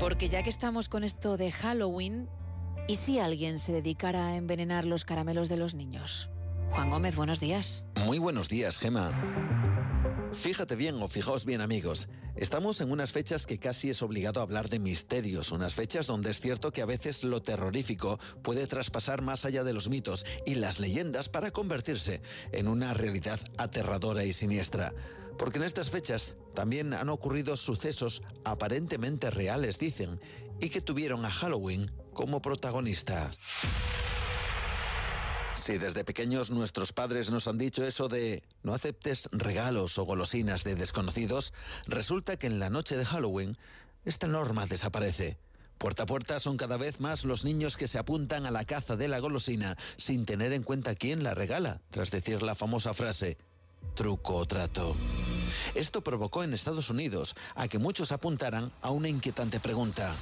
Porque ya que estamos con esto de Halloween, ¿y si alguien se dedicara a envenenar los caramelos de los niños? Juan Gómez, buenos días. Muy buenos días, Gema. Fíjate bien o fijaos bien amigos, estamos en unas fechas que casi es obligado hablar de misterios, unas fechas donde es cierto que a veces lo terrorífico puede traspasar más allá de los mitos y las leyendas para convertirse en una realidad aterradora y siniestra. Porque en estas fechas también han ocurrido sucesos aparentemente reales, dicen, y que tuvieron a Halloween como protagonista. Si desde pequeños nuestros padres nos han dicho eso de no aceptes regalos o golosinas de desconocidos, resulta que en la noche de Halloween esta norma desaparece. Puerta a puerta son cada vez más los niños que se apuntan a la caza de la golosina sin tener en cuenta quién la regala, tras decir la famosa frase, truco o trato. Esto provocó en Estados Unidos a que muchos apuntaran a una inquietante pregunta.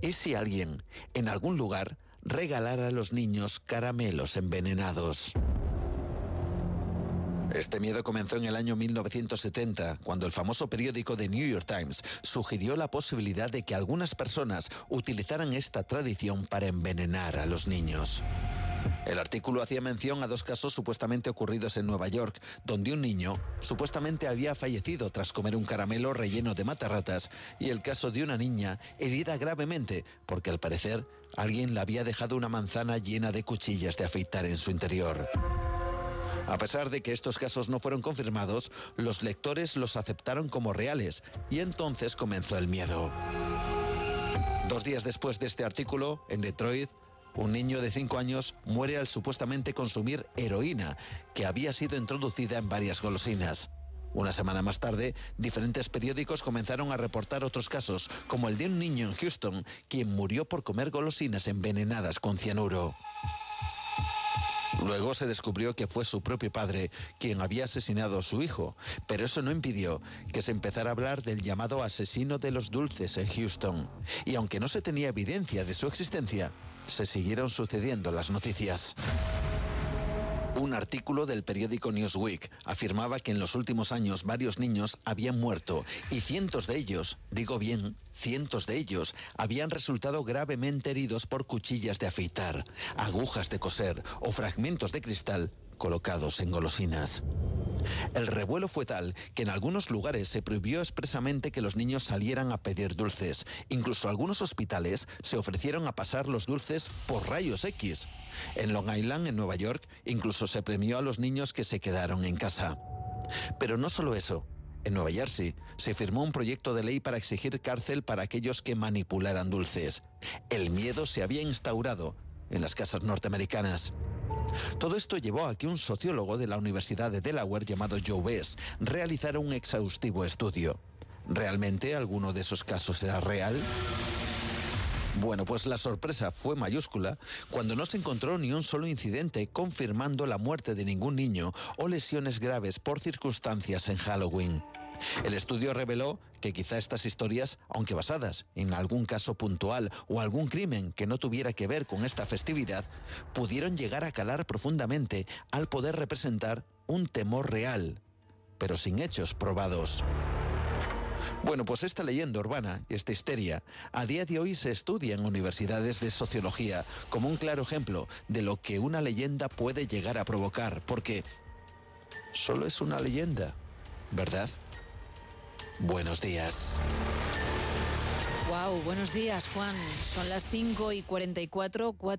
¿Y si alguien, en algún lugar, regalar a los niños caramelos envenenados. Este miedo comenzó en el año 1970, cuando el famoso periódico The New York Times sugirió la posibilidad de que algunas personas utilizaran esta tradición para envenenar a los niños. El artículo hacía mención a dos casos supuestamente ocurridos en Nueva York, donde un niño supuestamente había fallecido tras comer un caramelo relleno de matarratas, y el caso de una niña herida gravemente porque al parecer alguien le había dejado una manzana llena de cuchillas de afeitar en su interior. A pesar de que estos casos no fueron confirmados, los lectores los aceptaron como reales y entonces comenzó el miedo. Dos días después de este artículo, en Detroit, un niño de 5 años muere al supuestamente consumir heroína, que había sido introducida en varias golosinas. Una semana más tarde, diferentes periódicos comenzaron a reportar otros casos, como el de un niño en Houston, quien murió por comer golosinas envenenadas con cianuro. Luego se descubrió que fue su propio padre quien había asesinado a su hijo, pero eso no impidió que se empezara a hablar del llamado asesino de los dulces en Houston. Y aunque no se tenía evidencia de su existencia, se siguieron sucediendo las noticias. Un artículo del periódico Newsweek afirmaba que en los últimos años varios niños habían muerto y cientos de ellos, digo bien, cientos de ellos, habían resultado gravemente heridos por cuchillas de afeitar, agujas de coser o fragmentos de cristal colocados en golosinas. El revuelo fue tal que en algunos lugares se prohibió expresamente que los niños salieran a pedir dulces. Incluso algunos hospitales se ofrecieron a pasar los dulces por rayos X. En Long Island, en Nueva York, incluso se premió a los niños que se quedaron en casa. Pero no solo eso. En Nueva Jersey se firmó un proyecto de ley para exigir cárcel para aquellos que manipularan dulces. El miedo se había instaurado en las casas norteamericanas. Todo esto llevó a que un sociólogo de la Universidad de Delaware llamado Joe Bess realizara un exhaustivo estudio. ¿Realmente alguno de esos casos era real? Bueno, pues la sorpresa fue mayúscula cuando no se encontró ni un solo incidente confirmando la muerte de ningún niño o lesiones graves por circunstancias en Halloween. El estudio reveló que quizá estas historias, aunque basadas en algún caso puntual o algún crimen que no tuviera que ver con esta festividad, pudieron llegar a calar profundamente al poder representar un temor real, pero sin hechos probados. Bueno, pues esta leyenda urbana, esta histeria, a día de hoy se estudia en universidades de sociología como un claro ejemplo de lo que una leyenda puede llegar a provocar, porque solo es una leyenda, ¿verdad? Buenos días. Wow, buenos días, Juan. Son las 5 y 44, 4 y